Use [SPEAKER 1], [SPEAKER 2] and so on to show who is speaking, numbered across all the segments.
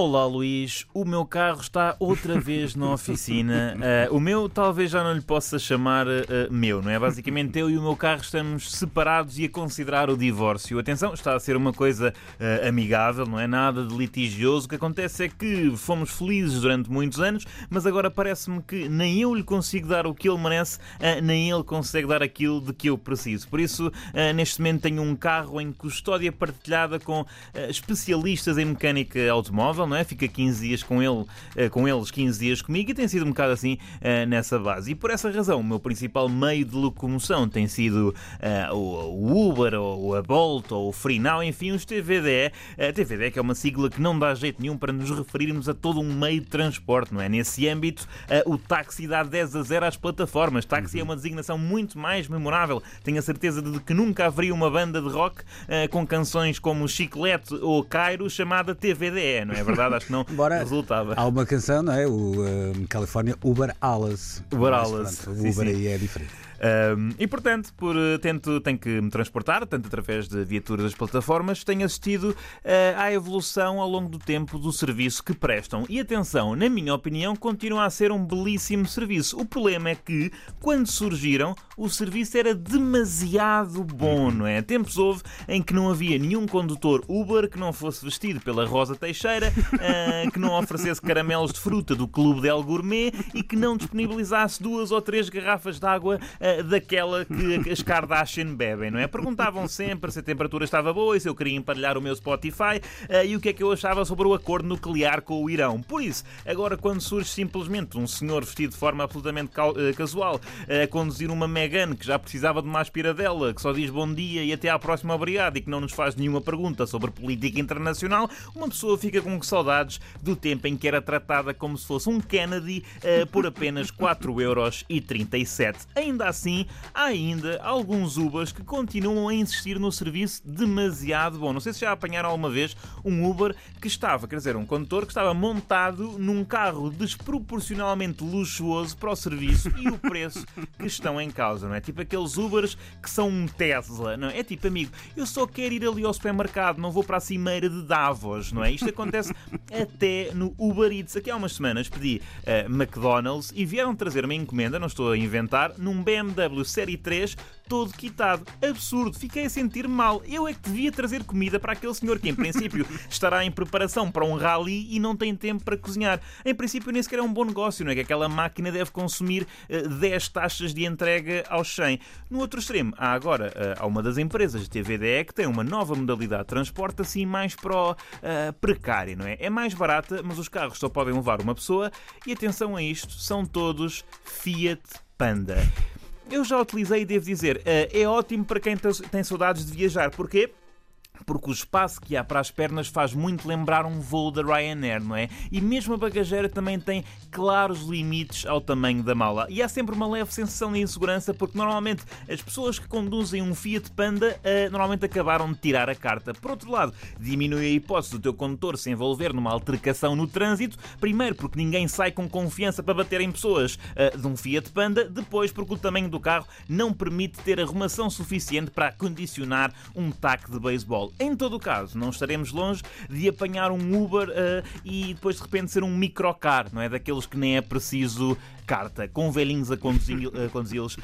[SPEAKER 1] Olá Luís, o meu carro está outra vez na oficina. Uh, o meu talvez já não lhe possa chamar uh, meu, não é? Basicamente eu e o meu carro estamos separados e a considerar o divórcio. Atenção, está a ser uma coisa uh, amigável, não é nada de litigioso. O que acontece é que fomos felizes durante muitos anos, mas agora parece-me que nem eu lhe consigo dar o que ele merece, nem ele consegue dar aquilo de que eu preciso. Por isso, neste momento tenho um carro em custódia partilhada com especialistas em mecânica automóvel não é? Fica 15 dias com ele, eh, com eles 15 dias comigo e tem sido um bocado assim eh, nessa base. E por essa razão, o meu principal meio de locomoção tem sido uh, o Uber, ou a Bolt, ou o FreeNow, enfim, os TVDE. TVDE que é uma sigla que não dá jeito nenhum para nos referirmos a todo um meio de transporte, não é? Nesse âmbito, uh, o táxi dá 10 a 0 às plataformas. Táxi é uma designação muito mais memorável. Tenho a certeza de que nunca haveria uma banda de rock com canções como Chiclete ou Cairo chamada TVDE, não é verdade? Verdade, acho que não Embora resultava.
[SPEAKER 2] Há uma canção, não é? O uh, California Uber Alice.
[SPEAKER 1] Uber Alice.
[SPEAKER 2] O Uber sim, aí é diferente.
[SPEAKER 1] Um, e portanto, por eh, tento, tenho que me transportar, tanto através de viaturas das plataformas, tenho assistido uh, à evolução ao longo do tempo do serviço que prestam. E atenção, na minha opinião, continua a ser um belíssimo serviço. O problema é que, quando surgiram, o serviço era demasiado bom, não é? Tempos houve em que não havia nenhum condutor Uber que não fosse vestido pela Rosa Teixeira, uh, que não oferecesse caramelos de fruta do Clube Del Gourmet e que não disponibilizasse duas ou três garrafas de água uh, eh, daquela que as Kardashian bebem, não é? Perguntavam sempre se a temperatura estava boa e se eu queria emparelhar o meu Spotify uh, e o que é que eu achava sobre o acordo nuclear com o Irão. Por isso, agora quando surge simplesmente um senhor vestido de forma absolutamente uh, casual a conduzir uma Megan que já precisava de uma aspiradela, que só diz bom dia e até à próxima obrigado e que não nos faz nenhuma pergunta sobre política internacional, uma pessoa fica com saudades do tempo em que era tratada como se fosse um Kennedy por apenas 4,37€. Ainda assim, assim, há ainda alguns Ubers que continuam a insistir no serviço demasiado bom. Não sei se já apanharam alguma vez um Uber que estava, quer dizer, um condutor que estava montado num carro desproporcionalmente luxuoso para o serviço e o preço que estão em causa, não é? Tipo aqueles Ubers que são um Tesla, não é? É tipo, amigo, eu só quero ir ali ao supermercado, não vou para a cimeira de Davos, não é? Isto acontece até no Uber Eats. Aqui há umas semanas pedi uh, McDonald's e vieram trazer uma encomenda, não estou a inventar, num BMW BMW Série 3 todo quitado. Absurdo, fiquei a sentir mal. Eu é que devia trazer comida para aquele senhor que, em princípio, estará em preparação para um rally e não tem tempo para cozinhar. Em princípio, nem sequer é um bom negócio, não é? Que aquela máquina deve consumir uh, 10 taxas de entrega aos 100. No outro extremo, há agora uh, há uma das empresas de TVDE que tem uma nova modalidade de transporte assim mais para o uh, precário, não é? É mais barata, mas os carros só podem levar uma pessoa e atenção a isto, são todos Fiat Panda. Eu já utilizei e devo dizer, eh, é ótimo para quem tem saudades de viajar. Porquê? Porque o espaço que há para as pernas faz muito lembrar um voo da Ryanair, não é? E mesmo a bagageira também tem claros limites ao tamanho da mala. E há sempre uma leve sensação de insegurança, porque normalmente as pessoas que conduzem um Fiat Panda uh, normalmente acabaram de tirar a carta. Por outro lado, diminui a hipótese do teu condutor se envolver numa altercação no trânsito, primeiro porque ninguém sai com confiança para bater em pessoas uh, de um Fiat Panda, depois porque o tamanho do carro não permite ter arrumação suficiente para condicionar um taque de beisebol. Em todo o caso, não estaremos longe de apanhar um Uber uh, e depois de repente ser um microcar, não é? Daqueles que nem é preciso carta, com velhinhos a conduzi-los uh,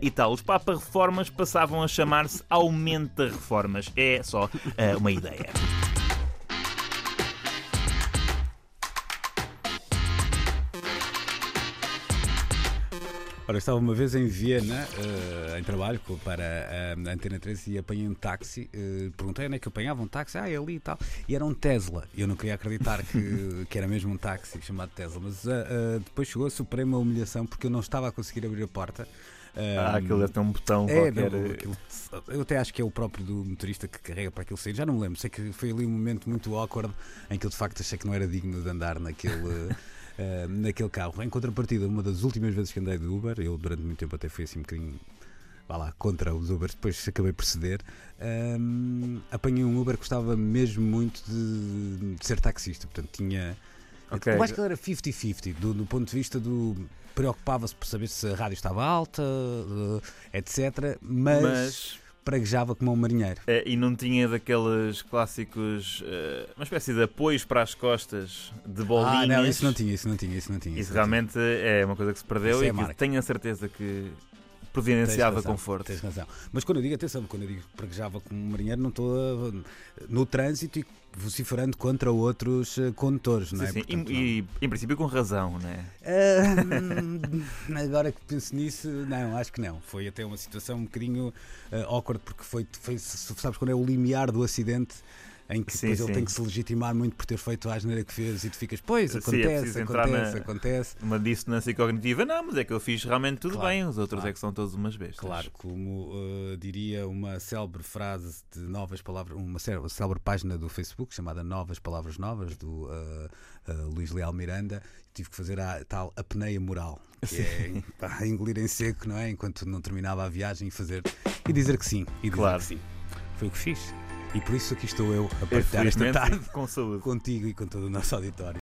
[SPEAKER 1] e tal. Os Papa Reformas passavam a chamar-se Aumenta Reformas. É só uh, uma ideia.
[SPEAKER 2] Ora, estava uma vez em Viena, uh, em trabalho para a Antena 13 e apanhei um táxi. Uh, perguntei onde é que apanhava um táxi. Ah, é ali e tal. E era um Tesla. Eu não queria acreditar que, que era mesmo um táxi chamado Tesla. Mas uh, depois chegou a suprema humilhação porque eu não estava a conseguir abrir a porta.
[SPEAKER 1] Ah, aquilo deve ter um botão é, qualquer.
[SPEAKER 2] Não, aquilo, eu até acho que é o próprio do motorista que carrega para aquilo sair. Já não me lembro. Sei que foi ali um momento muito awkward em que eu de facto achei que não era digno de andar naquele. uh, naquele carro. Em contrapartida, uma das últimas vezes que andei de Uber, eu durante muito tempo até fui assim um bocadinho vá lá, contra os Ubers, depois acabei por ceder. Um, apanhei um Uber que gostava mesmo muito de, de, ser taxista, portanto tinha.
[SPEAKER 1] Ok.
[SPEAKER 2] Eu acho que ele era 50-50, do, do ponto de vista do. Preocupava-se por saber se a rádio estava alta, eh, etc. Mas,
[SPEAKER 1] Mas
[SPEAKER 2] praguejava como um marinheiro.
[SPEAKER 1] eh, e não tinha daqueles clássicos, eh, uma espécie de apoios para as costas de bolinhas.
[SPEAKER 2] Ah, não, isso não tinha, isso não tinha, isso não tinha.
[SPEAKER 1] Isso
[SPEAKER 2] não tinha.
[SPEAKER 1] realmente é uma coisa que se perdeu
[SPEAKER 2] Isso é
[SPEAKER 1] e que
[SPEAKER 2] marca.
[SPEAKER 1] tenho a certeza que providenciava
[SPEAKER 2] razão,
[SPEAKER 1] conforto.
[SPEAKER 2] Tens razão. Mas quando eu digo, atenção, quando eu digo que praguejava como um marinheiro, não estou no trânsito e vociferando contra outros eh, condutores, não é?
[SPEAKER 1] Sim.
[SPEAKER 2] Portanto,
[SPEAKER 1] E, e, em princípio com razão, não é?
[SPEAKER 2] Ah, agora que penso nisso, não, acho que não. Foi até uma situação um bocadinho ah, awkward, porque foi, foi, sabes, quando é o limiar do acidente em que
[SPEAKER 1] Sim,
[SPEAKER 2] depois ele
[SPEAKER 1] sim.
[SPEAKER 2] tem que se legitimar muito por ter feito a asneira que fez e tu ficas, pois,
[SPEAKER 1] Sim, é
[SPEAKER 2] acontece, acontece,
[SPEAKER 1] na-
[SPEAKER 2] acontece.
[SPEAKER 1] Uma dissonância cognitiva, não, mas é que eu fiz realmente tudo
[SPEAKER 2] Claro,
[SPEAKER 1] bem, os outros
[SPEAKER 2] claro.
[SPEAKER 1] é que são todos umas bestas.
[SPEAKER 2] Claro, como ah, diria uma célebre frase de novas palavras, uma célebre, página do Facebook chamada Novas Palavras Novas, do ah, ah, Luís Leal Miranda, tive que fazer a tal apneia moral, que é pá, engolir em seco, não é? Enquanto não terminava a viagem e fazer e dizer que sim, e dizer
[SPEAKER 1] Claro.
[SPEAKER 2] que sim. Foi o que fiz. E por isso aqui estou eu a
[SPEAKER 1] É,
[SPEAKER 2] partilhar esta tarde
[SPEAKER 1] com saúde.
[SPEAKER 2] contigo e com todo o nosso auditório.